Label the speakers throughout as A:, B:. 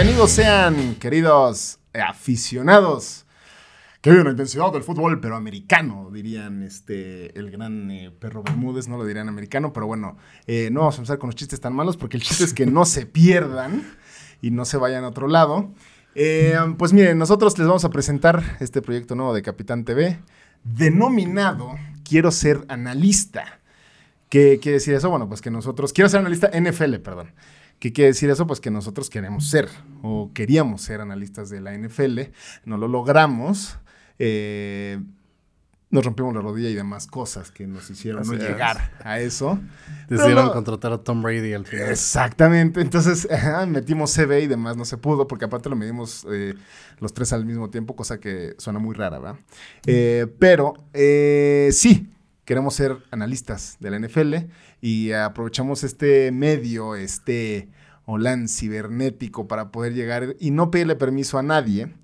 A: bienvenidos sean, queridos aficionados que viven la intensidad del fútbol, pero americano, dirían este, el gran eh, perro Bermúdez, no lo dirían americano, pero bueno, eh, no vamos a empezar con los chistes tan malos, porque el chiste es que no se pierdan y no se vayan a otro lado. Eh, pues miren, nosotros les vamos a presentar este proyecto nuevo de Capitán TV, denominado Quiero ser analista. ¿Qué quiere decir eso? Bueno, pues que nosotros, quiero ser analista NFL, perdón. ¿Qué quiere decir eso? Pues que nosotros queremos ser o queríamos ser analistas de la NFL, no lo logramos. Eh, nos rompimos la rodilla y demás cosas que nos hicieron no llegar a eso.
B: Decidieron contratar a Tom Brady al final.
A: Exactamente. Entonces metimos CB y demás, no se pudo, porque aparte lo medimos eh, los tres al mismo tiempo, cosa que suena muy rara, ¿verdad? Eh, pero sí, queremos ser analistas de la NFL y aprovechamos este medio, este Olan cibernético para poder llegar y no pedirle permiso a nadie.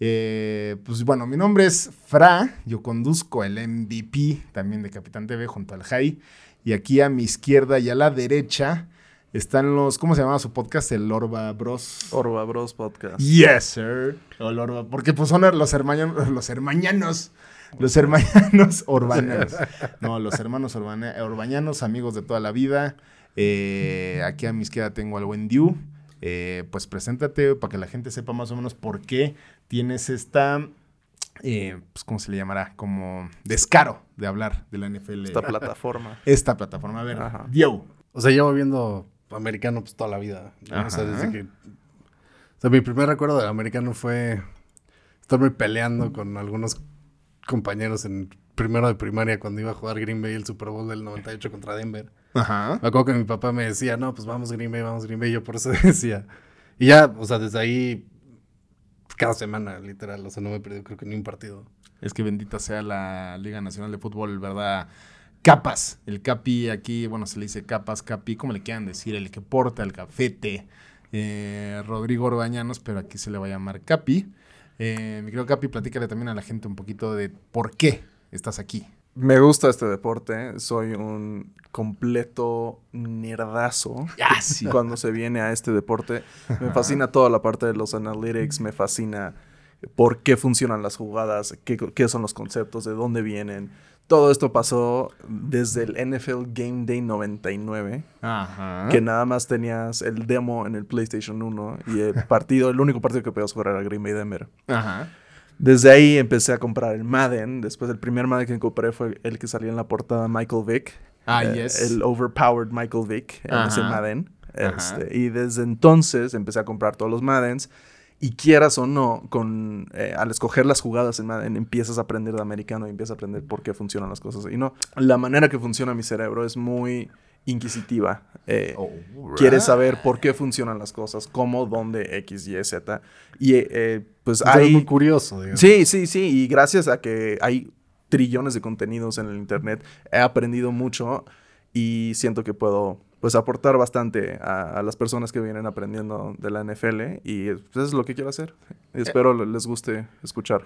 A: Eh, pues bueno, mi nombre es Fra, yo conduzco el MVP también de Capitán TV junto al Jai. Y aquí a mi izquierda y a la derecha están los, ¿cómo se llama su podcast? El Orba Bros.
C: Orba Bros Podcast.
A: Yes, sir. El Orba, porque pues son los hermanos, los hermañanos los hermanos urbanos. No, los hermanos urbañanos, amigos de toda la vida. Eh, aquí a mi izquierda tengo al buen Diu. Eh, pues preséntate para que la gente sepa más o menos por qué tienes esta, eh, pues, ¿cómo se le llamará? Como descaro de hablar de la NFL.
C: Esta plataforma.
A: Esta plataforma. A ver, Diu.
B: O sea, llevo viendo americano pues toda la vida. O sea, desde que... O sea, mi primer recuerdo del americano fue estarme peleando con algunos compañeros en primero de primaria cuando iba a jugar Green Bay el Super Bowl del 98 contra Denver. Ajá. Me acuerdo que mi papá me decía, no, pues vamos Green Bay, vamos Green Bay. Yo por eso decía. Y ya, o sea, desde ahí, cada semana, literal, o sea, no me he perdido creo que ni un partido.
A: Es que bendita sea la Liga Nacional de Fútbol, ¿verdad? Capas, el capi aquí, bueno, se le dice capas, capi, como le quieran decir, el que porta el cafete, eh, Rodrigo Orbañanos, pero aquí se le va a llamar capi. Eh, mi querido Capi, platícale también a la gente un poquito de por qué estás aquí.
C: Me gusta este deporte, soy un completo nerdazo
A: ah,
C: cuando se viene a este deporte. Me fascina toda la parte de los analytics, me fascina por qué funcionan las jugadas, qué, qué son los conceptos, de dónde vienen. Todo esto pasó desde el NFL Game Day 99, Ajá. que nada más tenías el demo en el PlayStation 1 y el partido, el único partido que podías jugar era Green Bay Denver. Ajá. Desde ahí empecé a comprar el Madden. Después el primer Madden que compré fue el que salía en la portada Michael Vick.
A: Ah, eh, yes.
C: El overpowered Michael Vick en ese Madden. Este, y desde entonces empecé a comprar todos los Maddens. Y quieras o no, con, eh, al escoger las jugadas en empiezas a aprender de americano y empiezas a aprender por qué funcionan las cosas. Y no, la manera que funciona mi cerebro es muy inquisitiva. Eh, Quieres saber por qué funcionan las cosas, cómo, dónde, X, Y, Z. Y eh, pues hay...
B: muy curioso, digamos.
C: Sí, sí, sí. Y gracias a que hay trillones de contenidos en el Internet, he aprendido mucho y siento que puedo pues aportar bastante a, las personas que vienen aprendiendo de la NFL y pues, eso es lo que quiero hacer. Y eh. espero les guste escuchar.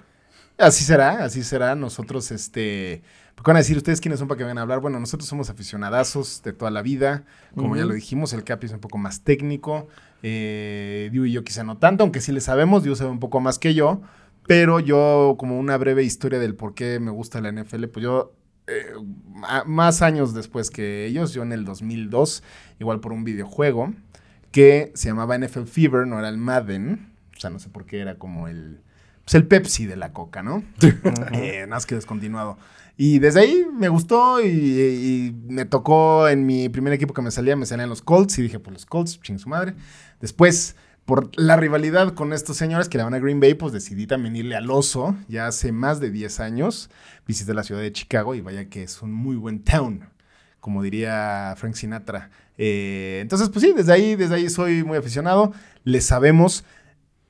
A: Así será, así será. Nosotros, este, van a decir ustedes quiénes son para que vengan a hablar. Bueno, nosotros somos aficionadazos de toda la vida. Como ya lo dijimos, el Capi es un poco más técnico. Eh, Diu y yo quizá no tanto, aunque sí le sabemos. Diu sabe un poco más que yo. Pero yo, como una breve historia del por qué me gusta la NFL, pues yo eh, más años después que ellos, yo en el 2002, igual por un videojuego que se llamaba NFL Fever, no era el Madden, o sea, no sé por qué era como el, pues el Pepsi de la coca, ¿no? eh, nada más que descontinuado. Y desde ahí me gustó y, me tocó en mi primer equipo que me salía, me salían los Colts y dije, pues los Colts, ching su madre. Después por la rivalidad con estos señores que le van a Green Bay, pues decidí también irle al oso. Ya hace más de 10 años visité la ciudad de Chicago y vaya que es un muy buen town, como diría Frank Sinatra. Eh, entonces, pues sí, desde ahí, desde ahí soy muy aficionado. Le sabemos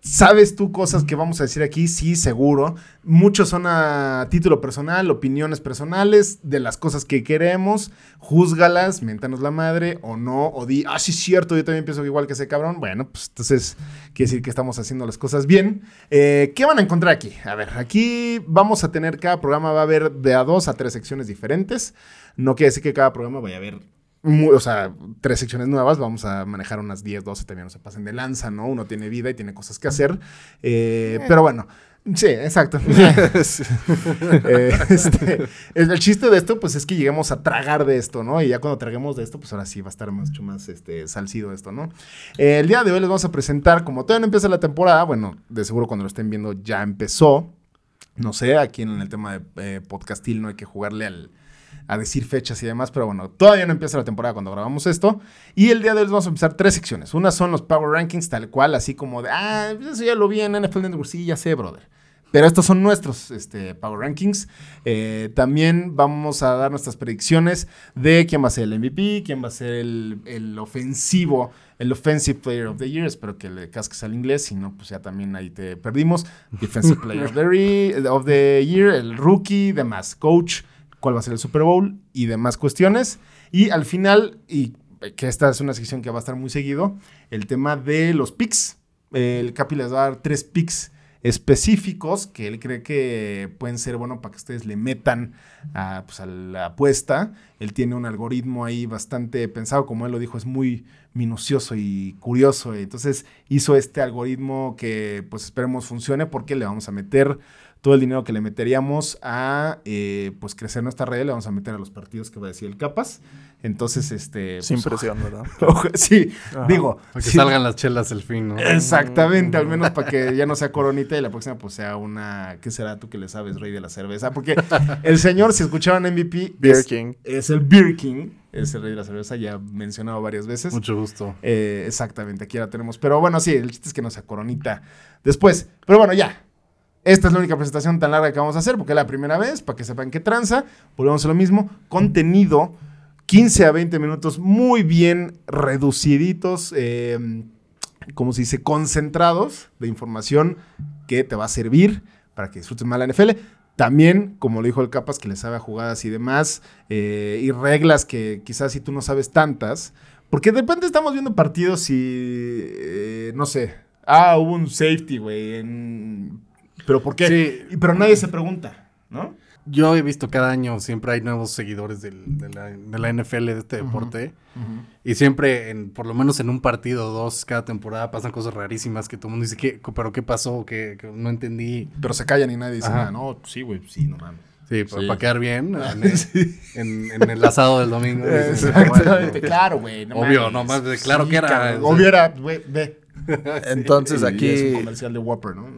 A: ¿Sabes tú cosas que vamos a decir aquí? Sí, seguro. Muchos son a título personal, opiniones personales de las cosas que queremos. Júzgalas, miéntanos la madre o no, o di, ah, sí, es cierto, yo también pienso igual que ese cabrón. Bueno, pues entonces quiere decir que estamos haciendo las cosas bien. Eh, ¿Qué van a encontrar aquí? A ver, aquí vamos a tener, cada programa va a haber de a dos a tres secciones diferentes. No quiere decir que cada programa vaya a haber o sea, tres secciones nuevas, vamos a manejar unas 10, 12, también no se pasen de lanza, ¿no? Uno tiene vida y tiene cosas que hacer. Eh, pero bueno, Sí, exacto. Eh, este, el, chiste de esto, pues es que lleguemos a tragar de esto, ¿no? Y ya cuando traguemos de esto, pues ahora sí va a estar mucho más este, salcido esto, ¿no? Eh, el día de hoy les vamos a presentar, como todavía no empieza la temporada, bueno, de seguro cuando lo estén viendo ya empezó. No sé, aquí en el tema de eh, podcastil no hay que jugarle al, a decir fechas y demás, pero bueno, todavía no empieza la temporada cuando grabamos esto. Y el día de hoy vamos a empezar tres secciones. Una son los Power Rankings, tal cual, así como de, ah, eso ya lo vi en NFL Network, sí, ya sé, brother. Pero estos son nuestros este, Power Rankings. Eh, también vamos a dar nuestras predicciones de quién va a ser el MVP, quién va a ser el, ofensivo, el Offensive Player of the Year. Espero que le casques al inglés, si no, pues ya también ahí te perdimos. Defensive Player of the, of the Year, el Rookie, demás. Coach, cuál va a ser el Super Bowl y demás cuestiones. Y al final, y que esta es una sección que va a estar muy seguido, el tema de los picks. El Capi les va a dar tres picks específicos que él cree que pueden ser bueno para que ustedes le metan a, pues, a la apuesta. Él tiene un algoritmo ahí bastante pensado, como él lo dijo, es muy minucioso y curioso. Entonces hizo este algoritmo que pues esperemos funcione porque le vamos a meter todo el dinero que le meteríamos a eh, pues crecer nuestra red, le vamos a meter a los partidos que va a decir el Capas. Entonces, este.
C: Sin pues, presión, ¿verdad?
A: sí, digo.
B: Para que salgan las chelas el fin, ¿no?
A: Exactamente, al menos para que ya no sea coronita y la próxima pues sea una. ¿Qué será tú que le sabes, rey de la cerveza? Porque el señor, si escuchaban MVP.
C: Beer King.
A: Es el Beer King. Es el rey de la cerveza, ya mencionado varias veces.
B: Mucho gusto.
A: Eh, exactamente, aquí la tenemos. Pero bueno, sí, el chiste es que no sea coronita después. Pero bueno, ya, esta es la única presentación tan larga que vamos a hacer porque es la primera vez, para que sepan qué tranza. Volvemos a lo mismo. Contenido, 15 a 20 minutos muy bien reduciditos, eh, como se dice, concentrados de información que te va a servir para que disfrutes más la NFL. También, como lo dijo el Capas, que le sabe a jugadas y demás, eh, y reglas que quizás si tú no sabes tantas, porque de repente estamos viendo partidos y, eh, no sé, ah, hubo un safety, güey, en ¿Pero por qué? Pero nadie se pregunta, ¿no?
B: Yo he visto cada año, siempre hay nuevos seguidores de, la, NFL, de este deporte. Y siempre, en, por lo menos en un partido o dos cada temporada, pasan cosas rarísimas que todo el mundo dice, ¿qué, ¿pero qué pasó? Que, no entendí.
A: Pero se callan y nadie dice nada. No, sí, güey, sí, no mames.
B: Sí, para quedar bien en, el asado del domingo.
A: Exactamente, claro, güey.
B: Obvio, no más, claro que era.
A: Obvio era, güey, ve.
C: Entonces aquí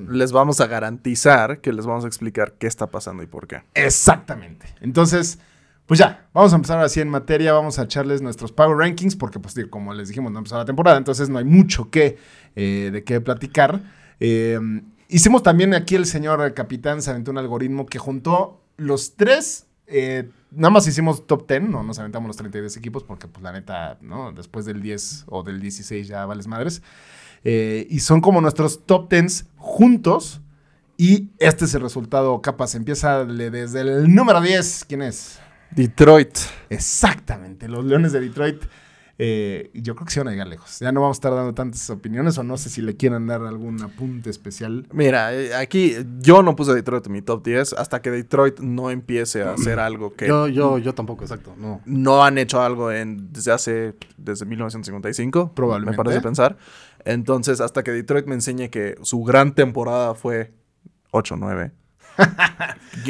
C: les vamos a garantizar que les vamos a explicar qué está pasando y por qué.
A: Exactamente. Entonces, pues ya, vamos a empezar así en materia, vamos a echarles nuestros Power Rankings, porque pues como les dijimos, no empezó la temporada, entonces no hay mucho que, eh, de qué platicar. Eh, hicimos también aquí el señor capitán se aventó un algoritmo que juntó los tres eh, nada más hicimos top 10, no nos aventamos los 32 equipos porque, pues, la neta, ¿no? Después del 10 o del 16 ya vales madres. Eh, y son como nuestros top 10 juntos. Y este es el resultado, capaz. Empieza desde el número 10. ¿Quién es?
C: Detroit.
A: Exactamente, los Leones de Detroit. Eh, yo creo que se van a llegar lejos. Ya no vamos a estar dando tantas opiniones o no sé si le quieran dar algún apunte especial.
C: Mira, eh, aquí yo no puse Detroit en mi top 10 hasta que Detroit no empiece a hacer algo que...
B: Yo, yo, yo tampoco, exacto. No.
C: no han hecho algo en, desde hace, desde 1955.
A: Probablemente.
C: Me parece pensar. Entonces, hasta que Detroit me enseñe que su gran temporada fue 8-9.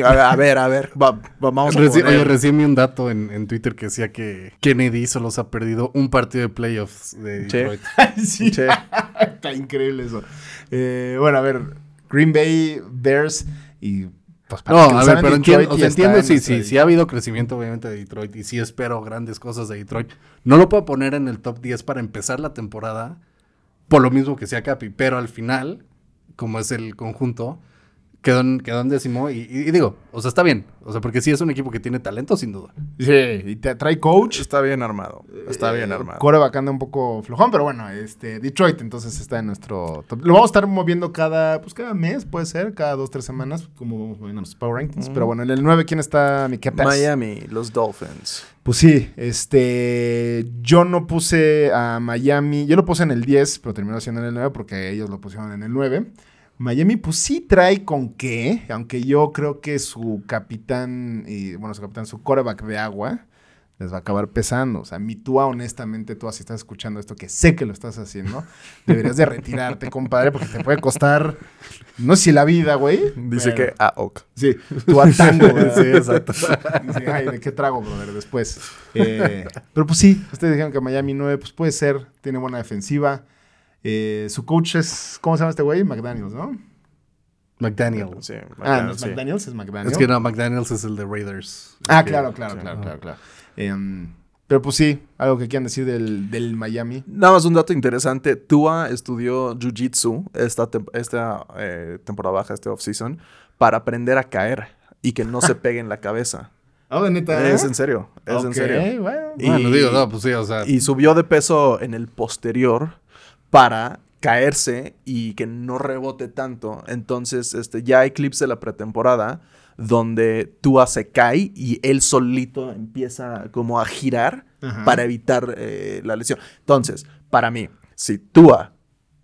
C: A, ver, a ver, vamos a
B: Reci Oye, recién vi un dato en, Twitter que decía que Kennedy solo se ha perdido un partido de playoffs de Detroit.
A: sí, está increíble eso. Eh, bueno, a ver, Green Bay, Bears y
B: pues no, a ver, pero entiendo, entiendo sí, sí, sí ha habido crecimiento obviamente de Detroit y sí espero grandes cosas de Detroit. No lo puedo poner en el top 10 para empezar la temporada, por lo mismo que sea Capi, pero al final, como es el conjunto, quedó en, quedó décimo y, digo, o sea, está bien. O sea, porque sí es un equipo que tiene talento, sin duda.
A: Sí, y te trae coach.
C: Está bien armado. Está bien eh, armado.
A: Coreback anda un poco flojón, pero bueno, este, Detroit entonces está en nuestro... Lo vamos a estar moviendo cada, pues cada mes, puede ser, cada dos, tres semanas, como vamos moviendo los Power Rankings. Pero bueno, en el 9, ¿quién está, mi
C: Miami, los Dolphins.
A: Pues sí, este, yo no puse a Miami, yo lo puse en el 10, pero terminó siendo en el 9 porque ellos lo pusieron en el 9. Miami, pues sí trae con qué, aunque yo creo que su capitán, y, bueno, su capitán, su coreback de agua, les va a acabar pesando. O sea, mi Tua, honestamente, tú si estás escuchando esto, que sé que lo estás haciendo, deberías de retirarte, compadre, porque te puede costar, no sé si la vida, güey.
C: Dice
A: pero-
C: que ah, ok.
A: Sí, Tua tango, güey.
C: Sí, exacto.
A: Dice, ay, ¿de qué trago, brother? Después. Eh, pero pues sí, ustedes dijeron que Miami 9, pues puede ser, tiene buena defensiva. Eh, su coach es, ¿cómo se llama este güey? McDaniels, ¿no?
B: McDaniel.
C: Sí,
A: Ah, no es
C: sí.
A: McDaniels, es McDaniels.
B: Es que no, McDaniels es el de Raiders.
A: Ah,
B: que-
A: claro, claro,
C: sí.
A: claro, claro, claro. Em, pero pues sí, algo que quieran decir del, del Miami.
C: Nada más un dato interesante. Tua estudió Jiu-Jitsu esta, tem- esta eh, temporada baja, este off-season, para aprender a caer y que no se pegue en la cabeza.
A: Ah, neta.
C: Es en serio, es en serio.
A: bueno.
C: Y-
B: Bueno, digo, no, pues sí, o sea.
C: Y subió de peso en el posterior para caerse y que no rebote tanto. Entonces, este, ya hay clips de la pretemporada donde Tua se cae y él solito empieza como a girar
A: Ajá.
C: para evitar eh, la lesión. Entonces, para mí, si Tua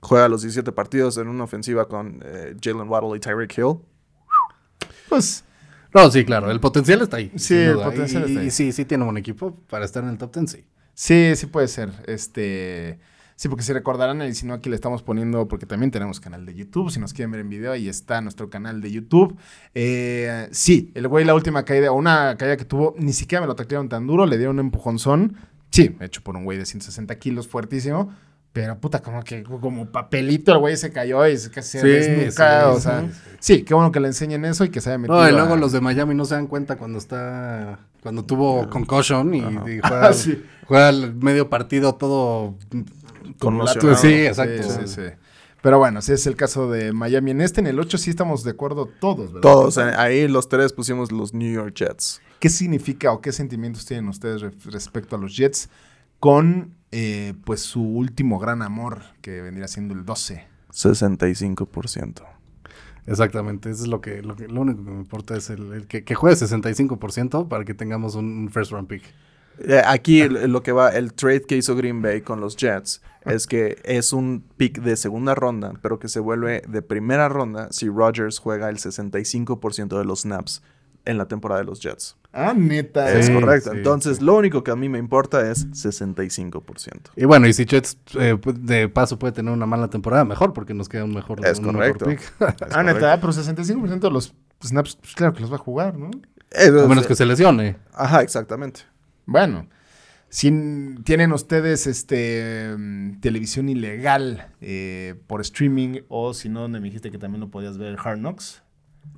C: juega los 17 partidos en una ofensiva con eh, Jalen Waddle y Tyreek Hill,
A: Pues
B: No, sí, claro, el potencial está ahí.
A: Sí, el potencial
B: y,
A: está ahí.
B: y sí, sí tiene un equipo para estar en el top 10, sí.
A: sí, sí puede ser. Este. Sí, porque si recordarán, y si no, aquí le estamos poniendo, porque también tenemos canal de YouTube. Si nos quieren ver en video, ahí está nuestro canal de YouTube. Eh, sí, el güey, la última caída, o una caída que tuvo, ni siquiera me lo taclearon tan duro, le dieron un empujonzón. Sí, hecho por un güey de 160 kilos, fuertísimo. Pero puta, como que como papelito el güey se cayó y se casi
B: Sí,
A: desnuca.
B: sí,
A: o
B: sí,
A: sea,
B: sí.
A: sí, qué bueno que le enseñen eso y que se haya metido.
B: No, y
A: a-
B: luego los de Miami no se dan cuenta cuando está. Cuando tuvo concussion y, y
A: Ah,
B: juega,
A: sí.
B: juega el medio partido todo.
C: Conmocionado.
B: Sí, exacto.
A: Sí, sí, sí. Pero bueno, sí es el caso de Miami. En este, en el 8, sí estamos de acuerdo todos, ¿verdad?
C: todos, eh, ahí los tres pusimos los New York Jets.
A: ¿Qué significa o qué sentimientos tienen ustedes re- respecto a los Jets con eh, pues su último gran amor, que vendría siendo el 12?
C: 65%.
B: Exactamente, eso es lo que, lo que lo único que me importa es el, el que, que juegue 65% para que tengamos un, un first round pick.
C: Eh, Aquí lo que va, el trade que hizo Green Bay con los Jets es que es un pick de segunda ronda, pero que se vuelve de primera ronda si Rodgers juega el 65% de los snaps en la temporada de los Jets.
A: Ah, neta.
C: es correcto.
B: sí,
C: Entonces, lo único que a mí me importa es 65%.
B: Y bueno, y si Jets eh, de paso puede tener una mala temporada, mejor, porque nos queda un mejor,
C: Es
B: un mejor
C: correcto.
B: pick.
A: Ah, neta, pero 65% de los snaps, pues claro que los va a jugar, ¿no?
C: Eh,
B: A menos que se lesione.
C: Ajá, exactamente.
A: Bueno, si tienen ustedes este mm, televisión ilegal eh, por streaming o si no, donde me dijiste que también lo podías ver Hard Knocks.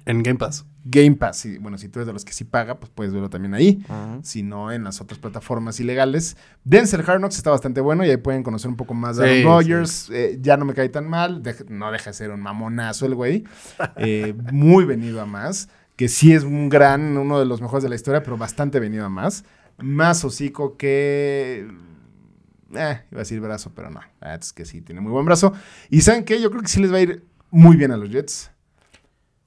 B: En Game Pass.
A: Game Pass, sí, bueno, si tú eres de los que sí paga, pues puedes verlo también ahí. Si no, en las otras plataformas ilegales. Denzel Hard Knocks está bastante bueno y ahí pueden conocer un poco más de
B: Sí,
A: Aaron Rodgers. Eh, ya no me cae tan mal. no deja de ser un mamonazo el güey. Eh, muy venido a más. Que sí es un gran, uno de los mejores de la historia, pero bastante venido a más. Más hocico que. Eh, iba a decir brazo, pero no. Es que sí, tiene muy buen brazo. Y ¿saben qué? Yo creo que sí les va a ir muy bien a los Jets.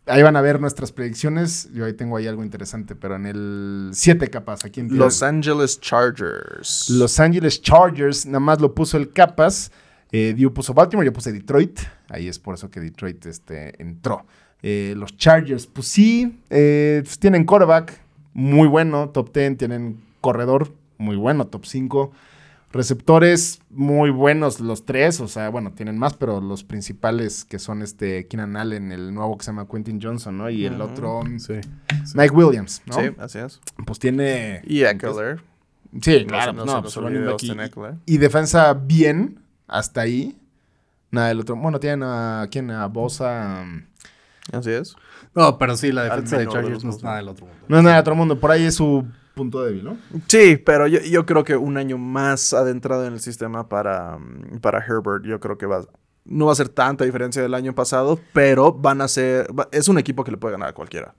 A: Ahí van a ver nuestras predicciones. Yo ahí tengo ahí algo interesante, pero en el 7 capaz. Aquí en
C: Los Angeles Chargers.
A: Los Angeles Chargers, nada más lo puso el Capas. Eh, puso Baltimore, yo puse Detroit. Ahí es por eso que Detroit este, entró. Eh, los Chargers, pues sí, eh, pues tienen quarterback muy bueno, top 10. Tienen corredor muy bueno, top 5. Receptores muy buenos los tres, o sea, bueno, tienen más, pero los principales que son este Keenan Allen, el nuevo que se llama Quentin Johnson, ¿no? Y el otro,
B: Sí.
A: Mike Williams, ¿no?
C: Sí, así es.
A: Pues tiene...
C: Y Eckler.
A: Sí,
C: No
A: claro,
C: se- no
A: no,
C: se
A: pues running
C: olvide
A: back y- y defensa bien, hasta ahí. Nada del otro. Bueno, tienen a quién, a Bosa. um,
C: Así es.
B: No, pero sí, la defensa de Chargers no es nada
C: ¿no?
B: del otro mundo.
A: No es nada de otro mundo. Por ahí es su punto débil, ¿no?
C: Sí, pero yo, yo creo que un año más adentrado en el sistema para, mm, para Herbert, yo creo que va, no va a ser tanta diferencia del año pasado, pero van a ser, va- es un equipo que le puede ganar a cualquiera.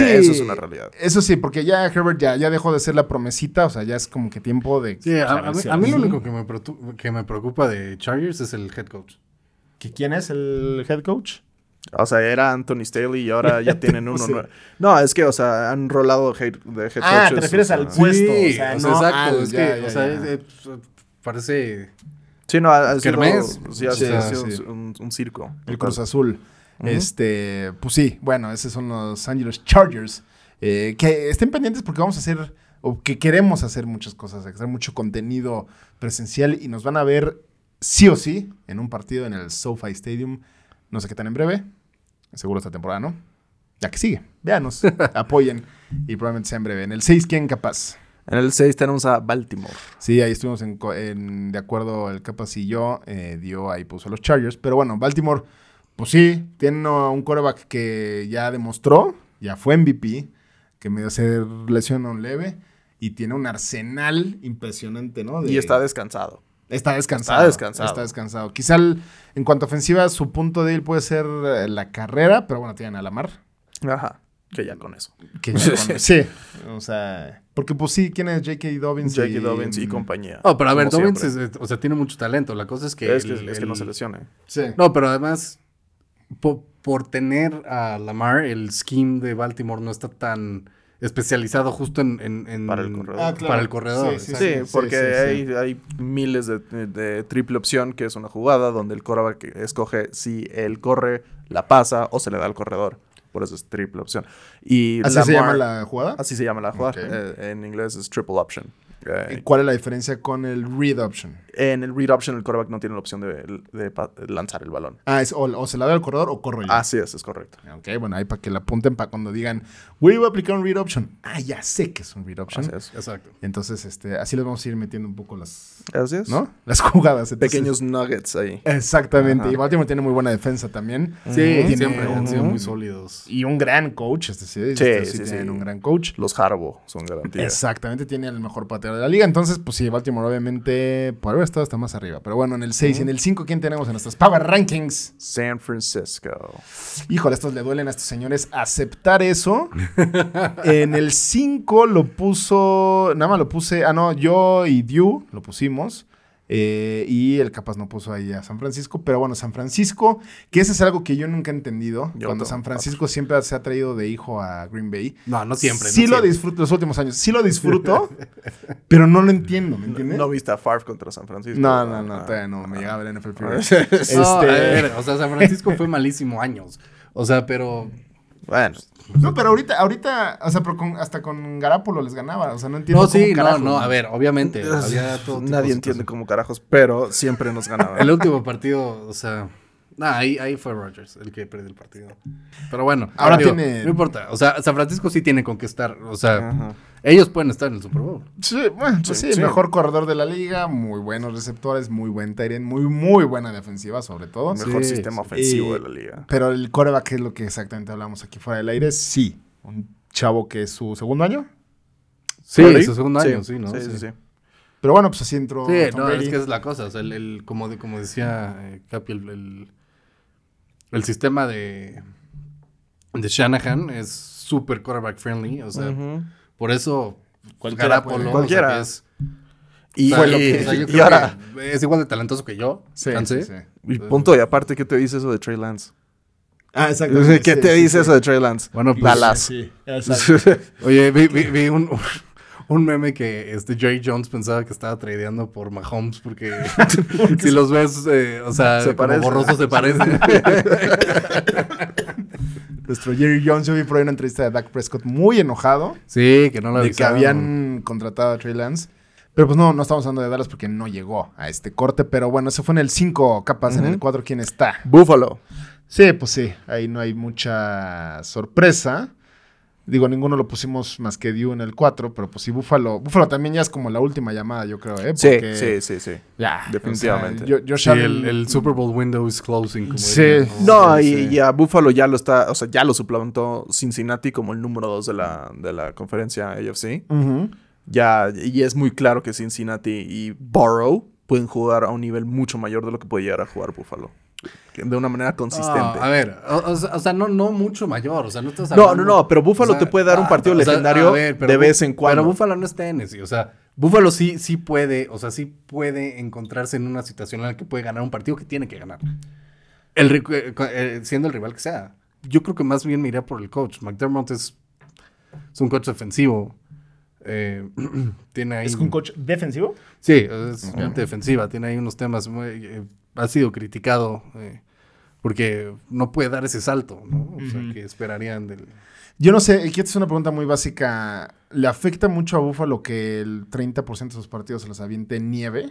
C: Eh, eso es una realidad.
A: Eso sí, porque ya Herbert ya, ya dejó de ser la promesita. O sea, ya es como que tiempo de.
B: Sí, a, mí, a mí lo
A: sí.
B: único que me, que me preocupa de Chargers es el head coach.
A: ¿Que ¿Quién es el head coach?
C: O sea, era Anthony Staley y ahora ya tienen uno
A: Sí.
C: nuevo. No, es que, o sea, han rolado de head
A: Ah,
C: coaches,
A: te refieres
C: o
A: al puesto, o sea, no
B: exacto.
A: al-
B: es
A: ya,
B: que,
A: ya,
B: o sea,
A: ya.
B: es- es- parece...
C: Sí, no, ha, ha sido,
B: Kermés.
C: sí, ha
A: Sí,
C: sido- ha
A: sí,
C: sido
A: sí.
C: Un, un circo.
A: El. Cruz Azul. Este, pues sí, bueno, esos son los Angeles Chargers. Eh, que estén pendientes porque vamos a hacer o que queremos hacer muchas cosas, hacer mucho contenido presencial y nos van a ver sí o sí en un partido en el SoFi Stadium, no sé qué tan en breve, seguro esta temporada, ¿no? Ya que sigue, véanos, apoyen y probablemente sea en breve. En el 6, ¿quién capaz?
C: En el 6 tenemos a Baltimore.
A: Sí, ahí estuvimos en, de acuerdo, el capaz y yo, eh, dio ahí puso los Chargers, pero bueno, Baltimore, pues sí, tiene un quarterback que ya demostró, ya fue MVP, que medio se lesiona un leve y tiene un arsenal impresionante, ¿no? De-
C: Y está descansado.
A: Está descansado.
C: Está descansado.
A: Está descansado. Quizá el- en cuanto a ofensiva, su punto de él puede ser eh, la carrera, pero bueno, tienen a Lamar.
C: Ajá. Que ya con eso.
A: Que ya con- sí. O sea, porque pues sí, ¿quién es J.K. Dobbins?
C: J.K. Dobbins y compañía.
B: No, pero a ver, Dobbins es- o sea, tiene mucho talento. La cosa es que...
C: es, que,
B: el-
C: es que no se lesione.
A: Sí.
B: No, pero además, po- por tener a Lamar, el scheme de Baltimore no está tan especializado justo en... en- en-
C: Para el corredor.
A: Ah, claro.
B: Para el corredor.
A: Sí, sí,
B: exacto.
C: Sí, porque
A: sí, sí.
C: Hay, hay miles de, de triple opción, que es una jugada donde el quarterback escoge si él corre, la pasa o se le da al corredor. Por eso es triple opción. Y
A: ¿Así se llama la jugada?
C: Así se llama la jugada. Eh, en inglés es triple option. Eh,
A: ¿Y ¿Cuál es la diferencia con el read option?
C: en el read option, el quarterback no tiene la opción de, lanzar el balón.
A: Ah, es o, o se la da al corredor o corro yo.
C: Así es, es correcto.
A: Ok, bueno, ahí para que la apunten para cuando digan, güey, voy a aplicar un read option. Ah, ya sé que es un read option.
C: Así es.
B: Exacto.
A: Entonces, este, así les vamos a ir metiendo un poco las,
C: Así es.
A: ¿no? Las jugadas. Entonces-
C: Pequeños nuggets ahí.
A: Exactamente.
C: Ajá.
A: Y Baltimore tiene muy buena defensa también.
B: Sí,
A: Tiene
B: siempre han sido muy sólidos.
A: Y un gran coach, este sí.
C: Sí,
A: este sí
C: sí,
A: tienen
C: sí.
A: un gran coach.
C: Los Harbo son garantía.
A: Exactamente, tiene el mejor pateador de la liga. Entonces, pues sí, Baltimore obviamente por haber estado hasta más arriba. Pero bueno, en el 6 y en el 5, ¿quién tenemos en nuestros Power Rankings?
C: San Francisco.
A: Híjole, estos le duelen a estos señores aceptar eso. en el 5 lo puso, nada más lo puse, ah no, yo y Dew lo pusimos. Eh, y el capaz no puso ahí a San Francisco. Pero bueno, San Francisco, que ese es algo que yo nunca he entendido.
C: Yo
A: cuando
C: no.
A: San Francisco siempre se ha traído de hijo a Green Bay.
B: No, no siempre.
A: sí
B: no
A: lo
B: siempre.
A: disfruto los últimos años. Sí lo disfruto, pero no lo entiendo, ¿me entiendes?
C: ¿No viste a Favre contra San Francisco?
A: No, no, no,
C: Ah.
A: todavía no. Me llegaba el NFL.
B: No,
A: Este-
B: a ver, o sea, San Francisco fue malísimo años. O sea, pero...
C: Bueno,
A: No, pero ahorita, ahorita, o sea, pero con- hasta con Garapolo les ganaba. O sea, no entiendo.
B: No, sí,
A: cómo
B: no,
A: carajos,
B: no, a ver, obviamente. había todo
C: nadie entiende cómo carajos, pero siempre nos ganaba.
B: El último partido, o sea... Nah, ahí, ahí fue Rodgers el que perdió el partido. Pero bueno,
A: Ahora
B: digo,
A: tiene-
B: No importa. O sea, San Francisco sí tiene con qué estar. O sea,
C: Ajá.
B: ellos pueden estar en el Super Bowl.
A: Sí, bueno, pues sí,
C: Sí, sí.
A: mejor corredor de la liga, muy buenos receptores, muy buen Tyrion, muy, muy buena defensiva, sobre todo.
C: Mejor
B: Sí,
C: sistema ofensivo
A: Y-
C: de la liga.
A: Pero el coreback, es lo que exactamente hablamos aquí fuera del aire, sí. Un chavo que es su segundo año.
B: Sí,
C: ¿Really?
B: su segundo año, sí, ¿no?
C: Sí, sí, sí.
A: Pero bueno, pues así entró
B: Sí,
A: Tom
B: no,
A: Brady.
B: es que es la cosa. O sea, el, el- como, de- como decía eh, Capi, el, el, el sistema de, de Shanahan es súper quarterback friendly. O sea, por eso
A: Cualquiera
B: Garapolo,
A: puede.
B: o sea,
C: Cualquiera.
B: es,
C: Y,
B: o sea,
C: y-
B: lo que- o sea, yo
C: y
B: creo
C: ahora,
B: es igual de talentoso que yo.
A: Sí, sí, sí.
C: y punto, y aparte, ¿qué te dice eso de Trey Lance?
A: Ah,
C: ¿Qué
A: exactamente.
C: te dice
A: sí.
C: eso de Trey Lance?
B: Bueno, pues,
C: Dallas.
A: Sí, exacto.
B: Oye, vi, vi- vi un, un meme que este Jerry Jones pensaba que estaba tradeando por Mahomes porque si los ves, eh, o sea,
C: Se
B: como
C: parece.
B: borrosos se parecen.
A: Nuestro Jerry Jones, yo vi por ahí una entrevista de Dak Prescott muy enojado
B: sí, que no lo
A: de que
B: avisaron.
A: habían contratado a Trey Lance. Pero pues no, no estamos hablando de Dallas porque no llegó a este corte. Pero bueno, eso fue en el 5, capas en el 4, ¿quién está?
C: Buffalo.
A: Sí, pues sí, ahí no hay mucha sorpresa. Digo, ninguno lo pusimos más que Dew en el 4, pero pues sí, Buffalo. Buffalo también ya es como la última llamada, yo creo, ¿eh?
C: Sí,
A: Porque
C: sí, sí, sí.
A: Ya,
C: definitivamente.
A: o sea, yo, yo
B: Sí, el, el Super Bowl window is closing. Como
A: Sí.
C: No,
A: Sí,
C: y,
A: sí.
C: y a Buffalo ya lo está, o sea, ya lo suplantó Cincinnati como el número 2 de la, de la conferencia AFC.
A: Ujú.
C: Ya, y es muy claro que Cincinnati y Burrow pueden jugar a un nivel mucho mayor de lo que puede llegar a jugar Buffalo. De una manera consistente.
B: A ver, o, o sea, o sea, no, no mucho mayor, o sea, no estás
C: No,
B: hablando-
C: no, no, pero Buffalo
B: o sea,
C: te puede dar un partido
B: o sea,
C: legendario
B: a ver, pero
C: de vez en cuando.
B: Pero Buffalo no es Tennessee, o sea, Buffalo sí, sí puede, o sea, sí puede encontrarse en una situación en la que puede ganar un partido que tiene que ganar. El, eh, eh, siendo el rival que sea. Yo creo que más bien me iría por el coach. McDermott es, es un coach defensivo. Eh, tiene ahí...
A: ¿Es un coach defensivo?
B: Sí, es gente defensiva. Tiene ahí unos temas muy... eh, ha sido criticado eh, Porque no puede dar ese salto, ¿no? O sea, que esperarían del...
A: Yo no sé, aquí es una pregunta muy básica. ¿Le afecta mucho a Buffalo que el 30% de sus partidos se los aviente en nieve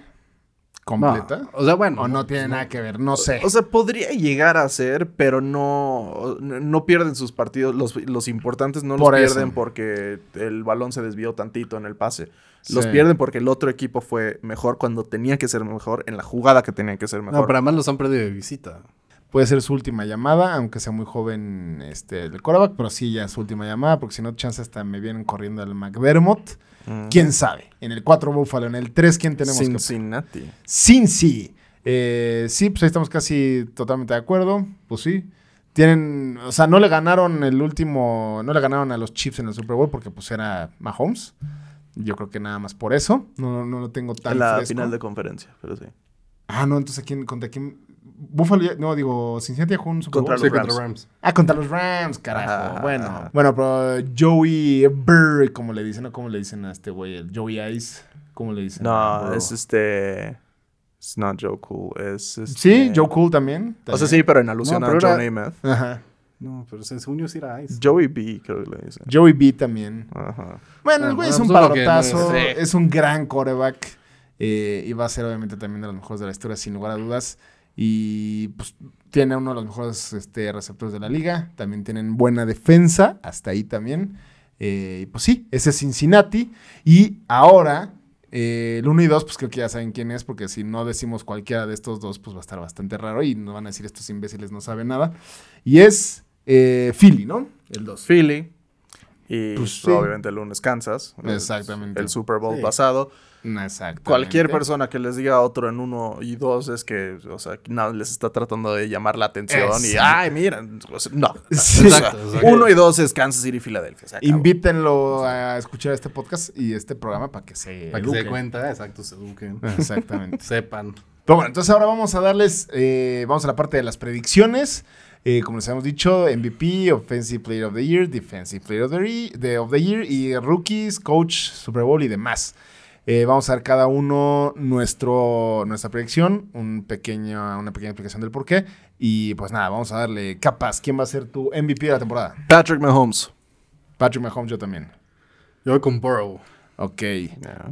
A: completa?
B: No, o sea, bueno.
A: O no tiene nada que ver, no sé.
C: O sea, podría llegar a ser, pero no, no pierden sus partidos. Los, los importantes no
A: Por
C: los
A: eso.
C: pierden porque el balón se desvió tantito en el pase. Los pierden porque el otro equipo fue mejor cuando tenía que ser mejor, en la jugada que tenía que ser mejor.
B: No, pero además los han perdido de visita.
A: Puede ser su última llamada, aunque sea muy joven este, el quarterback, pero sí ya es su última llamada, porque si no, chance hasta me vienen corriendo al McDermott.
C: Mm.
A: ¿Quién sabe? En el 4 Buffalo, en el 3, ¿quién tenemos? que-
C: Cincinnati.
A: Cincy. Eh, sí, pues ahí estamos casi totalmente de acuerdo. Pues sí. Tienen, o sea, no le ganaron el último, no le ganaron a los Chiefs en el Super Bowl porque pues era Mahomes. Yo creo que nada más por eso. No, no lo tengo tan
C: En la
A: fresco.
C: final de conferencia, pero sí.
A: Ah, no, entonces ¿quién, contra quién? Buffalo, ya- no, digo, Cincinnati jugó un Super
C: Contra
A: Bowl.
C: los
B: Sí, contra
C: Rams.
B: Rams.
A: Ah, contra los Rams, carajo.
C: Ajá,
A: bueno,
C: ajá.
A: bueno, pero Joey Burr, como le dicen, ¿no? ¿Cómo le dicen a este güey? El Joey Ice, ¿cómo le dicen? a
C: No, es este. Es not Joe Cool. Es este-
A: Sí, Joe Cool también.
C: O sea, sí, pero en alusión
B: No,
C: a Joe
B: era-
C: Namath.
A: Ajá.
B: No, pero según yo sí era Ice.
C: Joey B, creo que le dicen.
A: Joey B también.
C: Ajá.
A: Bueno, el
B: Ah,
A: güey es un
B: pues uno que no
C: es-
A: es un gran quarterback eh, y va a ser obviamente también de los mejores de la historia, sin lugar a dudas. Y pues tiene uno de los mejores este, receptores de la liga, también tienen buena defensa, hasta ahí también. Eh, pues sí, ese es Cincinnati. Y ahora, eh, el 1 y 2, pues creo que ya saben quién es, porque si no decimos cualquiera de estos dos, pues va a estar bastante raro y nos van a decir estos imbéciles no saben nada. Y es eh, Philly, ¿no? El 2.
C: Philly. Y
A: Pues sí.
C: obviamente el lunes Kansas.
A: Exactamente.
C: El Super Bowl
B: Sí.
C: pasado.
A: Exacto.
C: Cualquier persona que les diga otro en uno y dos es que, o sea, no, les está tratando de llamar la atención y, ay, o sea, no.
A: Sí.
B: Exacto, exacto.
C: Uno y dos es Kansas City, Filadelfia. se acabó.
A: Invítenlo a escuchar este podcast y este programa para que se
B: Para que se dé cuenta, exacto, se eduquen.
A: Exactamente.
B: Sepan.
A: Pero bueno, entonces ahora vamos a darles, eh, vamos a la parte de las predicciones. Eh, como les habíamos dicho, MVP, Offensive Player of the Year, Defensive Player of the, Re- de- of the Year y Rookies, Coach, Super Bowl y demás. Eh, vamos a ver cada uno nuestro, nuestra predicción, un pequeño, una pequeña explicación del por qué. Y pues nada, vamos a darle capas. ¿Quién va a ser tu MVP de la temporada?
C: Patrick Mahomes.
A: Patrick Mahomes, yo también.
B: Yo voy con Burrow.
A: Ok.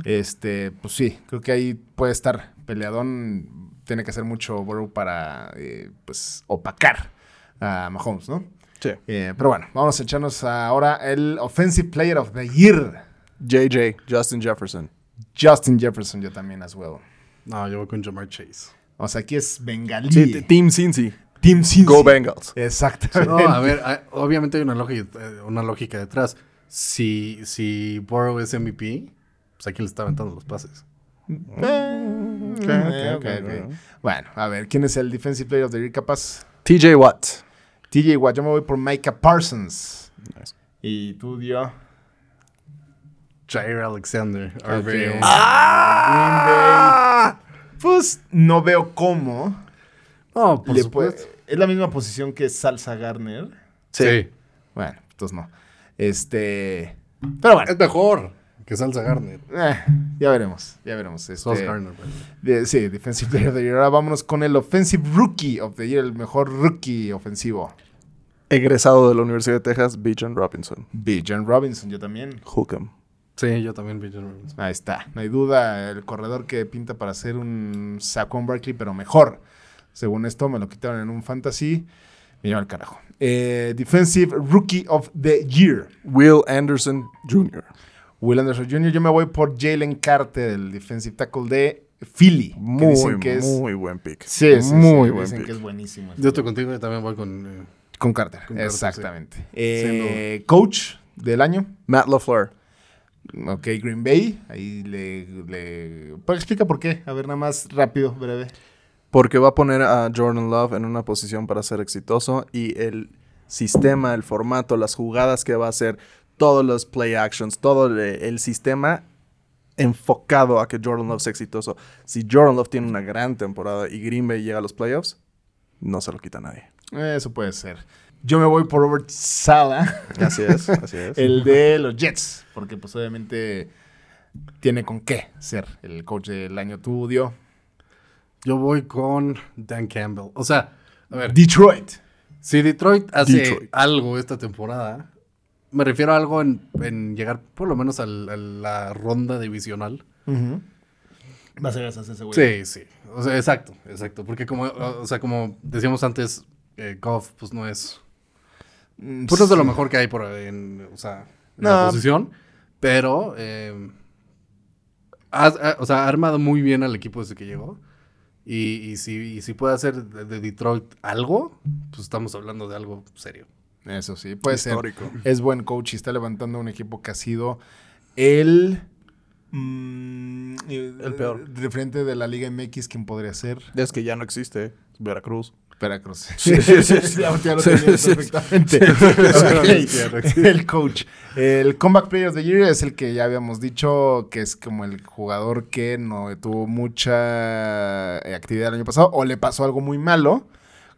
A: Este, pues sí, creo que ahí puede estar peleadón. Tiene que hacer mucho Burrow para, eh, pues, opacar a Mahomes, ¿no?
C: Sí.
A: Eh, pero bueno, vamos a echarnos ahora el Offensive Player of the Year.
C: JJ, Justin Jefferson.
A: Justin Jefferson, yo también as well.
B: No, yo voy con Jamar Chase.
A: O sea, aquí es bengalí.
C: Sí, Team Cincy.
A: Team Cincy.
C: Go Bengals.
A: Exactamente.
B: No, a ver, hay- obviamente hay una lógica, eh, una lógica detrás. Si, si Burrow es MVP, pues aquí le está aventando los pases.
A: Eh, ok, ok, ok. Bueno, a ver, ¿quién es el Defensive Player of the Year capaz?
C: TJ Watt.
A: TJ Watt, yo me voy por Micah Parsons.
C: Nice.
A: Y tú, Dio.
B: Jair Alexander,
A: Ok.
B: RBO.
C: ¡Ah!
A: Pues no veo cómo.
B: No, por
A: le
B: supuesto.
A: puede- es la misma posición que Salsa Garner.
C: Sí.
A: Bueno, entonces no. Este. Pero bueno,
B: Es mejor que Salsa Garner.
A: eh, ya veremos. Ya veremos. Este,
B: Garner. perdón.
A: de- sí, Defensive Player of the Year. Ahora vámonos con el Offensive Rookie of the Year, el mejor rookie ofensivo.
C: Egresado de la Universidad de Texas, Bijan Robinson.
A: Bijan Robinson, yo también.
C: Hook'em.
B: Sí, yo también vi Robinson.
A: Ahí está, no hay duda. El corredor que pinta para ser un Saquon Barkley, pero mejor. Según esto, me lo quitaron en un fantasy. Me lleva al carajo. Eh, Defensive Rookie of the Year.
C: Will Anderson Jr.
A: Will Anderson Jr. Yo me voy por Jalen Carter, el defensive tackle de Philly. que
C: Muy,
A: dicen que es,
C: muy buen pick.
A: sí, sí, sí,
C: muy buen
A: dicen
C: pick.
A: que es buenísimo.
B: Yo estoy contigo y también voy con... eh,
A: Con Carter,
B: Con Carter,
A: exactamente. Eh, coach del año.
C: Matt LaFleur.
A: Ok, Green Bay. Ahí le, le... Pues explica por qué. A ver, nada más rápido, breve.
C: Porque va a poner a Jordan Love en una posición para ser exitoso y el sistema, el formato, las jugadas que va a hacer, todos los play actions, todo el, sistema enfocado a que Jordan Love sea exitoso. Si Jordan Love tiene una gran temporada y Green Bay llega a los playoffs, no se lo quita nadie.
A: Eso puede ser. Yo me voy por Robert Sala,
C: Así es, así es.
A: el de los Jets. Porque pues obviamente tiene con qué ser el coach del año. Dio.
B: Yo voy con Dan Campbell. O sea, A ver,
A: Detroit.
B: si Detroit hace
C: Detroit.
B: algo esta temporada, me refiero a algo en, en llegar por lo menos al- a la ronda divisional.
A: Va a ser ese güey.
B: Sí, sí. O sea, exacto, exacto. Porque como, o sea, como decíamos antes, eh, Goff, pues no es.
A: Mm,
B: Pues no es de lo mejor que hay por en, o sea, en la posición. Pero, eh, ha- ha- o sea, ha armado muy bien al equipo desde que llegó. Y, y si, y si puede hacer de, de Detroit algo, pues estamos hablando de algo serio.
A: Eso sí, puede
C: Histórico.
A: ser. Es buen coach y está levantando un equipo que ha sido el. mm,
C: El peor.
A: De frente de la Liga MX, ¿quién podría ser?
C: Es que ya no existe. Veracruz.
A: Veracruz.
C: Sí, sí, sí.
A: ya, ya lo
C: Sí,
A: tenías
C: sí, sí.
A: perfectamente. El coach. El Comeback Player of the Year es el que ya habíamos dicho que es como el jugador que no tuvo mucha eh, actividad el año pasado o le pasó algo muy malo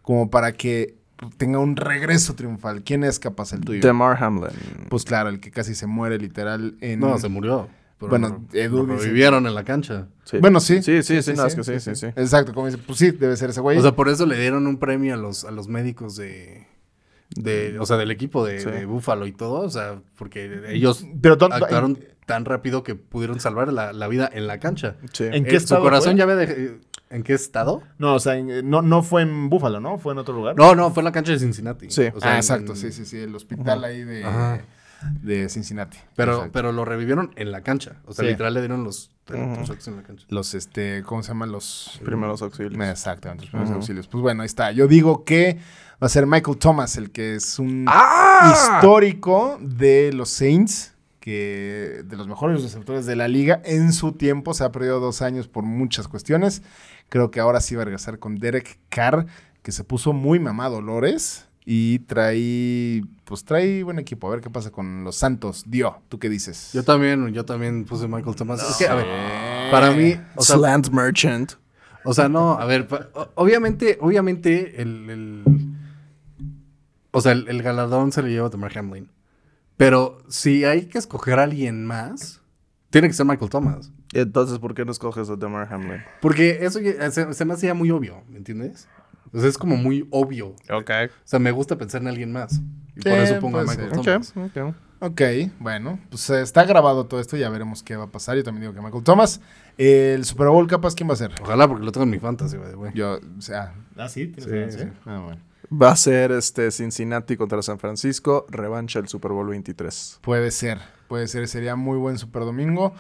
A: como para que tenga un regreso triunfal. ¿Quién es capaz el tuyo?
C: Demar Hamlin.
A: Pues claro, el que casi se muere literal en...
B: No, se murió. Pero
A: Bueno, Edu
B: lo revivieron en la cancha.
C: Sí.
A: Bueno, sí.
C: Sí, sí, sí, no, es que sí, sí, sí.
A: Exacto, como dice, pues sí, debe ser ese güey.
B: O sea, por eso le dieron un premio a los, a los médicos de, de, o sea, del equipo de,
C: Sí.
B: de Búfalo y todo, o sea, porque ellos
A: Pero ¿dónde-
B: actuaron tan rápido que pudieron salvar la, la vida en la cancha.
C: Sí.
D: ¿En qué
B: Eh, su
D: estado
B: corazón
D: fue?
B: ya ve de, ¿En qué estado?
D: No, o sea, en- no, no fue en Búfalo, ¿no? Fue en otro lugar.
B: No, no, fue en la cancha de Cincinnati.
C: Sí.
B: O sea,
A: ah,
B: en-
A: exacto,
B: en-
A: sí, sí, sí, el hospital ahí de,
B: Ajá.
A: de Cincinnati.
B: Pero,
A: Exacto.
B: pero lo revivieron en la cancha. O sea,
A: Sí.
B: literal le dieron los electroshocks en la cancha.
A: los, este, ¿cómo se llaman? Los...
C: Primeros auxilios.
A: Exactamente, los primeros auxilios. Pues bueno, ahí está. Yo digo que va a ser Michael Thomas, el que es un
C: ¡Ah!
A: histórico de los Saints, que de los mejores receptores de la liga. En su tiempo se ha perdido dos años por muchas cuestiones. Creo que ahora sí va a regresar con Derek Carr, que se puso muy mamá Dolores. Y trae, pues trae buen equipo. A ver qué pasa con los Santos. Dio, ¿tú qué dices?
B: Yo también, yo también puse Michael Thomas. Es que, a ver, para mí, o sea,
C: Slant Merchant.
B: O sea, no, a ver, obviamente, obviamente, el, el- o sea, el, el galardón se le lleva a Tamar Hamlin. Pero si hay que escoger a alguien más, tiene que ser Michael Thomas.
C: Entonces, ¿por qué no escoges a Demar Hamlin?
B: Porque eso ya- se, se me hacía muy obvio, ¿me entiendes? O sea, es como muy obvio.
C: Ok.
B: O sea, me gusta pensar en alguien más. Y
A: Sí,
B: por eso pongo a Michael. Thomas.
C: ok.
A: Ok, bueno, pues eh, está grabado todo esto, ya veremos qué va a pasar. Yo también digo que Michael Thomas. El Super Bowl, capaz, ¿quién va a ser?
B: Ojalá, porque lo tengo en mi fantasy, way.
A: Yo, o sea,
D: Ah, sí, tienes
B: Sí, sí.
A: ah, bueno.
C: Va a ser este Cincinnati contra San Francisco, revancha el Super Bowl 23.
A: Puede ser, puede ser, sería muy buen Super Domingo.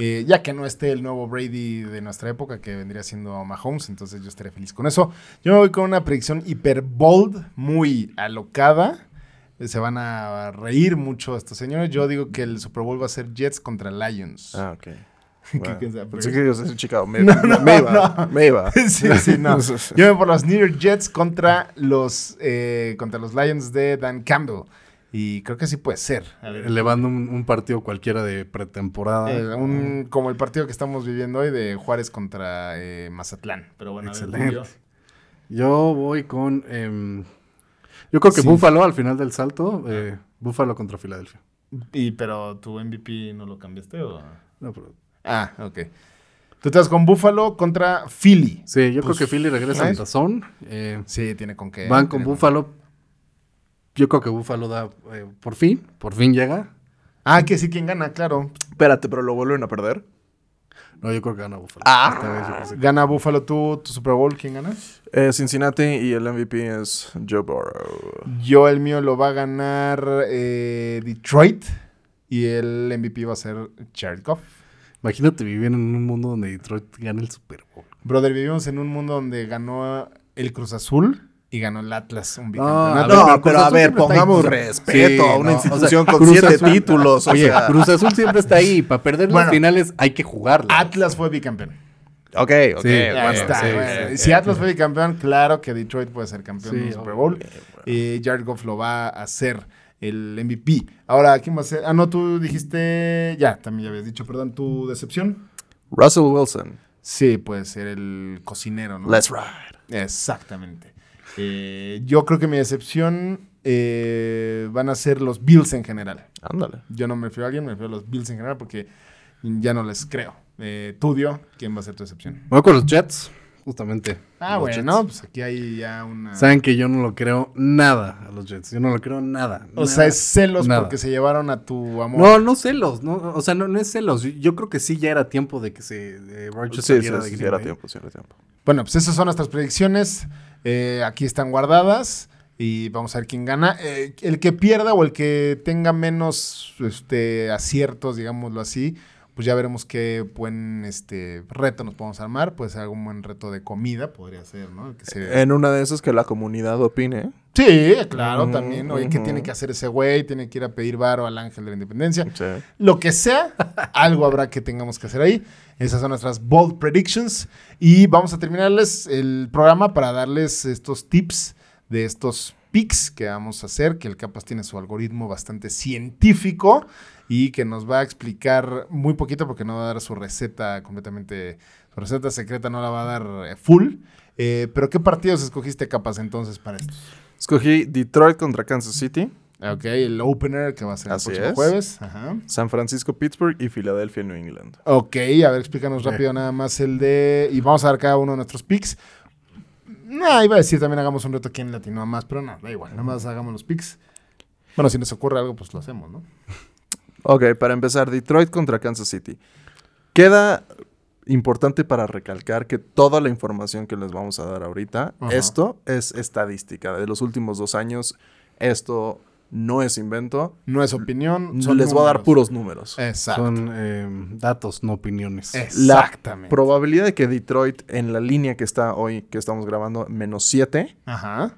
A: Eh, ya que no esté el nuevo Brady de nuestra época, que vendría siendo Mahomes, entonces yo estaré feliz con eso. Yo me voy con una predicción hiper bold, muy alocada. Se van a reír mucho estos señores. Yo digo que el Super Bowl va a ser Jets contra Lions.
C: Ah, ok.
A: ¿Qué
C: Bueno? Pensé que ibas a decir Chicago. Me,
A: No, no,
C: me iba,
A: no.
C: me iba.
A: sí, sí, no. Yo me voy por los New York Jets contra los, eh, contra los Lions de Dan Campbell. Y creo que sí puede ser.
D: A ver,
B: Elevando un, un partido cualquiera de pretemporada.
A: Eh, un- como el partido que estamos viviendo hoy de Juárez contra eh, Mazatlán.
D: pero bueno, ver,
B: Excelente. Yo voy con. em, yo creo que
A: Sí.
B: Buffalo al final del salto. Buffalo contra Filadelfia.
D: Y, pero tu MVP no lo cambiaste o.
B: No, pero-
A: Ah, ok. Tú te vas con Buffalo contra Philly.
B: sí, yo
A: Pues,
B: creo que Philly regresa al
A: nice.
B: tazón. eh,
A: Sí, tiene con qué.
B: van con Buffalo. Yo creo que Buffalo da. eh, por fin, por fin llega.
A: Ah, que sí, quien gana, claro.
C: Espérate, pero lo vuelven a perder.
B: No, yo creo que gana Buffalo.
C: Ah.
B: Que sí.
A: Gana Buffalo tú, tu Super Bowl, ¿quién gana?
C: Eh, Cincinnati y el MVP es Joe Burrow.
A: Yo el mío lo va a ganar eh, Detroit. Y el MVP va a ser Jared Goff.
B: Imagínate vivir en un mundo donde Detroit gane el Super Bowl.
A: Brother, vivimos en un mundo donde ganó el Cruz Azul y ganó el Atlas un bicampeonato.
C: No,
B: pero
C: a ver, pongamos respeto
B: sí,
C: a una
B: no,
C: institución
B: o sea,
C: con
B: Cruz
C: siete
B: Azul-
C: títulos. O
B: Oye,
C: sea,
B: Cruz Azul siempre está ahí. Para perder
A: Bueno.
B: las finales hay que jugarla.
A: Atlas fue bicampeón.
C: Ok, ok.
B: Sí,
A: Ya
C: bueno,
A: está,
B: sí,
A: bueno.
B: sí,
A: si Atlas fue bicampeón, claro que Detroit puede ser campeón
B: Sí,
A: del Super. Bowl. Y Jared Goff lo va a hacer el MVP. Ahora, ¿quién va a ser? Ah, no, tú dijiste. Ya, también ya habías dicho, perdón, tu decepción.
C: Russell Wilson.
A: Sí, puede ser el cocinero, ¿no?
C: Let's ride.
A: Exactamente. Eh, yo creo que mi decepción eh, van a ser los Bills en general.
C: Ándale.
A: Yo no me refiero a alguien, me refiero a los Bills en general porque ya no les creo. Eh, Tudio, ¿quién va a ser tu decepción?
B: Voy con los Jets. Justamente.
A: Ah, bueno,
B: Jets.
A: pues aquí hay ya una...
B: Saben que yo no lo creo nada a los Jets. Yo no lo creo nada.
A: O
B: nada,
A: sea, es celos
B: nada.
A: porque se llevaron a tu amor.
B: No, no celos, no, o sea, no, no es celos. Yo- Yo creo que sí ya era tiempo de que se de
C: Sí, sí,
B: saliera de
C: sí, sí, era tiempo, sí, era tiempo.
A: Bueno, pues esas son nuestras predicciones. Eh, aquí están guardadas. Y vamos a ver quién gana. Eh, el que pierda o el que tenga menos este, aciertos, digámoslo así, pues ya veremos qué buen este, reto nos podemos armar. Puede ser algún buen reto de comida, podría ser, ¿no? El que se-
C: En una de esas que la comunidad opine.
A: Sí, claro, también. Oye, ¿qué tiene que hacer ese güey? Tiene que ir a pedir varo al ángel de la independencia.
C: Sí.
A: Lo que sea, algo habrá que tengamos que hacer ahí. Esas son nuestras bold predictions. Y vamos a terminarles el programa para darles estos tips de estos picks que vamos a hacer, que el Capas tiene su algoritmo bastante científico y que nos va a explicar muy poquito porque no va a dar su receta completamente, su receta secreta no la va a dar eh, full. Eh, pero ¿qué partidos escogiste Capas entonces para esto?
C: Escogí Detroit contra Kansas City,
A: Ok, el opener que va a ser el próximo
C: es.
A: jueves. Ajá.
C: San Francisco, Pittsburgh y Filadelfia, New England.
A: Ok, a ver, explícanos rápido nada más el de... Y vamos a dar cada uno de nuestros picks. Nah, iba a decir también hagamos un reto quién latinó más, pero no, da igual, nada más hagamos los picks. Bueno, si nos ocurre algo, pues lo hacemos, ¿no?
C: Ok, para empezar, Detroit contra Kansas City. Queda importante para recalcar que toda la información que les vamos a dar ahorita,
A: Ajá.
C: esto es estadística. De los últimos dos años, esto no es invento.
A: No es opinión, son
C: les voy a dar puros números.
A: Exacto.
B: Son eh, datos, no opiniones.
A: Exactamente.
C: Probabilidad de que Detroit en la línea que está hoy, que estamos grabando, menos 7
A: Ajá.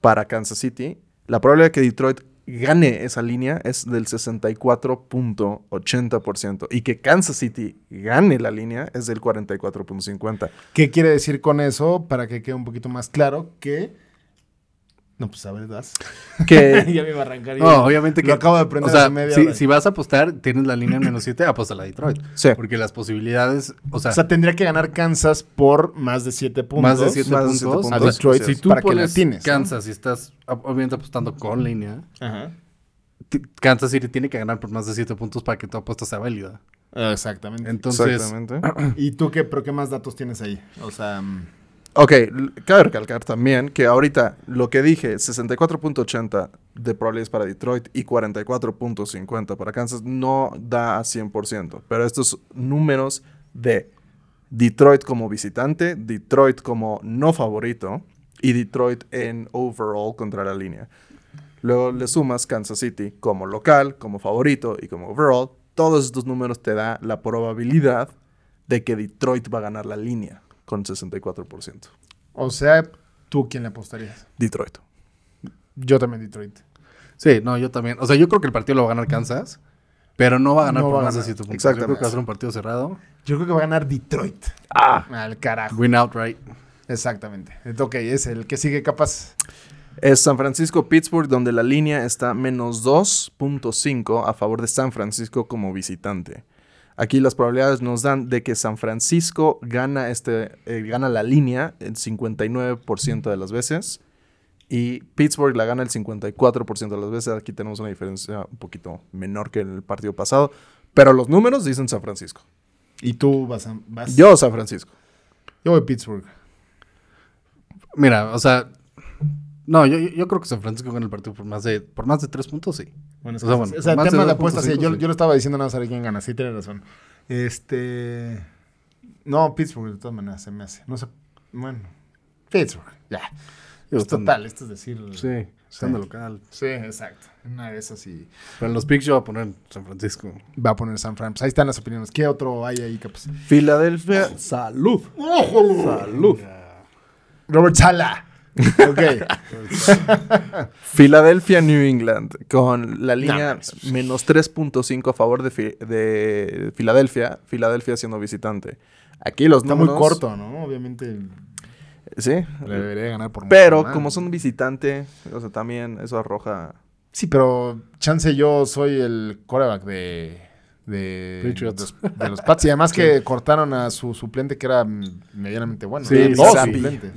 C: para Kansas City, la probabilidad de que Detroit gane esa línea es del 64.80% y que Kansas City gane la línea es del 44.50%.
A: ¿Qué quiere decir con eso? Para que quede un poquito más claro que... No, pues a ver, das.
C: Que
A: ya me iba a arrancar.
B: No, obviamente que.
A: Lo acabo de aprender
B: O sea,
A: hace media
B: si,
A: hora.
B: si vas a apostar, tienes la línea en menos 7, apuesta a la Detroit.
C: sí,
B: Porque las posibilidades. O sea,
A: O sea, tendría que ganar Kansas por más de 7 puntos.
B: más de 7
C: más de
B: puntos.
A: a. Detroit
B: Si tú
A: para que la
B: pones
A: tienes. ¿no?
B: Kansas y estás ob- obviamente apostando con línea,
A: Ajá.
B: Kansas City tiene que ganar por más de 7 puntos para que tu apuesta sea válida.
A: Exactamente.
B: Entonces,
C: exactamente.
A: ¿Y tú qué, pero qué más datos tienes ahí? O sea, mm,
C: Ok, cabe recalcar también que ahorita lo que dije, 64.80 de probabilidades para Detroit y 44.50 para Kansas, no da a 100%. Pero estos números de Detroit como visitante, Detroit como no favorito y Detroit en overall contra la línea. Luego le sumas Kansas City como local, como favorito y como overall. Todos estos números te da la probabilidad de que Detroit va a ganar la línea con 64%.
A: o sea, ¿tú quién le apostarías?
C: Detroit.
A: Yo también Detroit.
B: sí, no, yo también. O sea, yo creo que el partido lo va a ganar Kansas, pero no va a ganar
A: No
B: por
A: a
B: más de
A: ganar.
B: 7 puntos. Yo creo que va a ser un partido cerrado.
A: Yo creo que va a ganar Detroit.
C: Ah.
A: Al carajo.
B: Win outright.
A: Exactamente. Ok, es el que sigue capaz.
C: Es San Francisco-Pittsburgh, donde la línea está menos 2.5 a favor de San Francisco como visitante. Aquí las probabilidades nos dan de que San Francisco gana, este, eh, gana la línea el 59% de las veces y Pittsburgh la gana el 54% de las veces. Aquí tenemos una diferencia un poquito menor que en el partido pasado, pero los números dicen San Francisco.
A: ¿Y tú vas a...? Vas?
C: Yo San Francisco.
A: Yo voy a Pittsburgh.
B: Mira, o sea, no, yo, yo- creo que San Francisco gana el partido por más de por más de 3 puntos, sí.
A: Bueno, es
B: O
A: que-
B: sea, bueno,
A: o sea,
B: de
A: tema de
B: 2.5,
A: apuestas, sí, yo,
B: sí.
A: yo lo estaba diciendo nada más a ver quién gana. Sí, tienes razón. Este... No, Pittsburgh, de todas maneras, se me hace. No sé... Bueno, Pittsburgh, ya. Es
B: están-
A: total, esto es decir...
B: Sí, estando
A: Sí.
B: local.
A: Sí, exacto. Una de esas y
B: Pero en los picks yo voy a poner San Francisco.
A: va a poner San Fran. Pues ahí están las opiniones. ¿Qué otro hay ahí, capaz?
C: Filadelfia, salud. Salud.
A: Robert Sala. Ok.
C: Filadelfia, New England, con la línea
A: mames.
C: menos 3.5 a favor de, Fi- de Filadelfia, Filadelfia siendo visitante. Aquí los
A: Está muy
C: números...
A: corto, ¿no? Obviamente
C: Sí,
A: le debería ganar por
C: pero como son visitante, o sea, también eso arroja...
A: Sí, pero chance yo soy el quarterback de... De,
B: Patriots.
A: de, de los Pats. Y además que cortaron a su suplente que era medianamente bueno.
B: Sí, sí,
A: dos suplentes.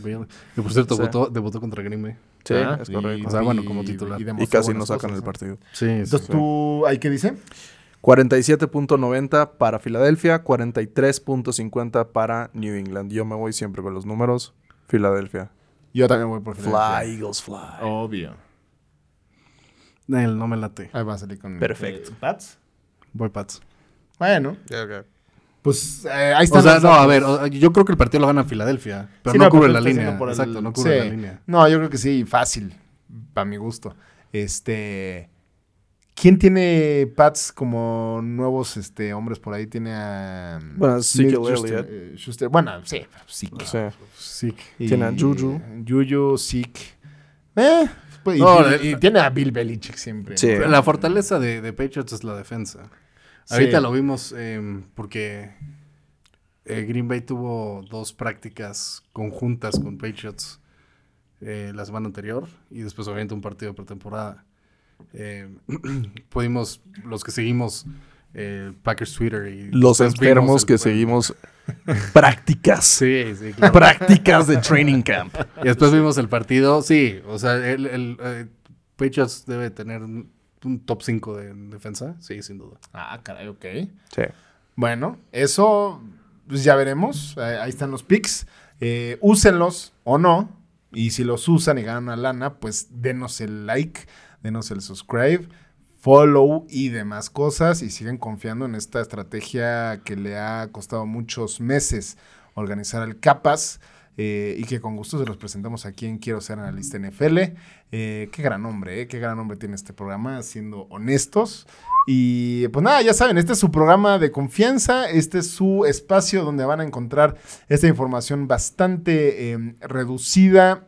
B: Que por cierto,
C: Sí.
B: debutó, debutó contra Green Bay.
C: Sí,
A: Ah,
C: es
A: y-
C: correcto.
B: O sea, bueno, como titular.
C: Y casi no sacan
A: cosas,
C: el
A: ¿no?
C: partido.
B: Sí,
A: Entonces, ¿tú ahí qué dice?
C: 47.90 para Filadelfia, 43.50 para New England. Yo me voy siempre con los números. Filadelfia.
A: Yo también voy por Filadelfia.
C: Fly, Eagles, fly.
D: Obvio.
B: Él no me late.
A: Ahí va a salir con...
C: Perfecto.
D: Eh, ¿Pats?
B: Voy Pats.
A: Bueno, pues eh, ahí está.
B: O sea, no, a ver, yo creo que el partido lo gana Filadelfia, pero
A: Sí,
B: no,
A: no,
B: cubre la línea.
A: diciendo por el-
B: Exacto, no cubre
A: sí.
B: la línea.
A: No, yo creo que sí, fácil, para mi gusto. Este, ¿quién tiene Pats como nuevos este, hombres por ahí? Tiene a...
C: Bueno,
A: Schuster, eh, Schuster. Bueno, sí, sí.
C: Sí.
B: Sí.
A: Y-
C: Tiene a Juju.
A: Juju, Zeke. Eh, pues,
B: No,
A: y,
B: la-
A: y tiene a Bill Belichick siempre.
C: Sí.
B: La fortaleza de, de Patriots es la defensa.
A: Sí.
B: Ahorita lo vimos eh, porque eh, Green Bay tuvo dos prácticas conjuntas con Patriots eh, la semana anterior y después obviamente un partido de pretemporada. Eh, pudimos, los que seguimos eh, Packers Twitter y
C: Los enfermos
B: el-
C: que seguimos prácticas.
B: Sí, sí, claro.
C: Prácticas de training camp.
B: Y después vimos el partido. Sí, o sea, el, el, Patriots debe tener un top 5 de defensa. Sí, sin duda.
A: Ah, caray, ok.
C: Sí.
A: Bueno, eso pues ya veremos. Eh, ahí están los picks. Eh, úsenlos o no. Y si los usan y ganan una lana, pues denos el like, denos el subscribe, follow y demás cosas. Y siguen confiando en esta estrategia que le ha costado muchos meses organizar el Capas. Eh, y que con gusto se los presentamos aquí en Quiero Ser Analista NFL. Eh, qué gran nombre, eh, qué gran nombre tiene este programa, siendo honestos. Y pues nada, ya saben, este es su programa de confianza, este es su espacio donde van a encontrar esta información bastante eh, reducida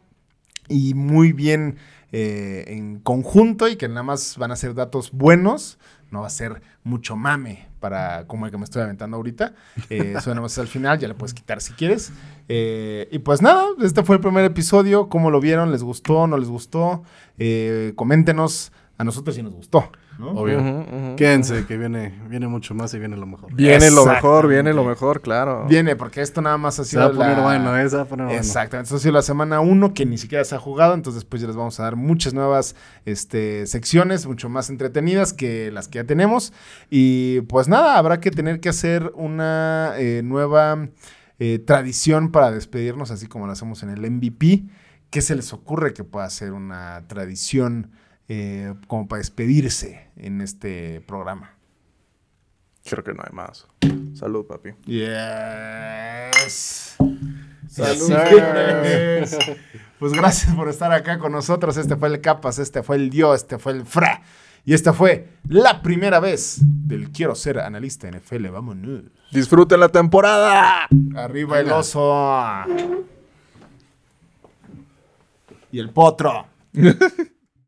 A: y muy bien en conjunto y que nada más van a ser datos buenos, no va a ser mucho mame para como el que me estoy aventando ahorita. Eh, más al final, ya le puedes quitar si quieres. Eh, y pues nada, este fue el primer episodio, ¿cómo lo vieron? ¿Les gustó? ¿No les gustó? Eh, coméntenos, a nosotros si nos gustó. ¿No?
B: Obvio.
C: Ujú, ujú.
B: Quédense, que viene, viene mucho más y viene lo mejor.
C: Viene lo mejor, viene lo mejor, claro.
A: Viene, porque esto nada más ha
B: Se
A: sido
B: va a poner
A: la-
B: bueno, ¿eh? Se va a poner bueno.
A: Exactamente, esto ha sido la semana 1 que ni siquiera se ha jugado, entonces después ya les vamos a dar muchas nuevas este, secciones, mucho más entretenidas que las que ya tenemos. Y pues nada, habrá que tener que hacer una eh, nueva eh, tradición para despedirnos, así como lo hacemos en el MVP. ¿Qué se les ocurre que pueda ser una tradición eh, como para despedirse en este programa?
C: Creo que no hay más. Salud, papi.
A: Yes.
C: Salud.
A: Pues gracias por estar acá con nosotros. Este fue el Capas, este fue el Dio, este fue el Fra. Y esta fue la primera vez del Quiero ser analista NFL. Vámonos.
C: Disfruten la temporada.
A: Arriba el oso. Y el potro.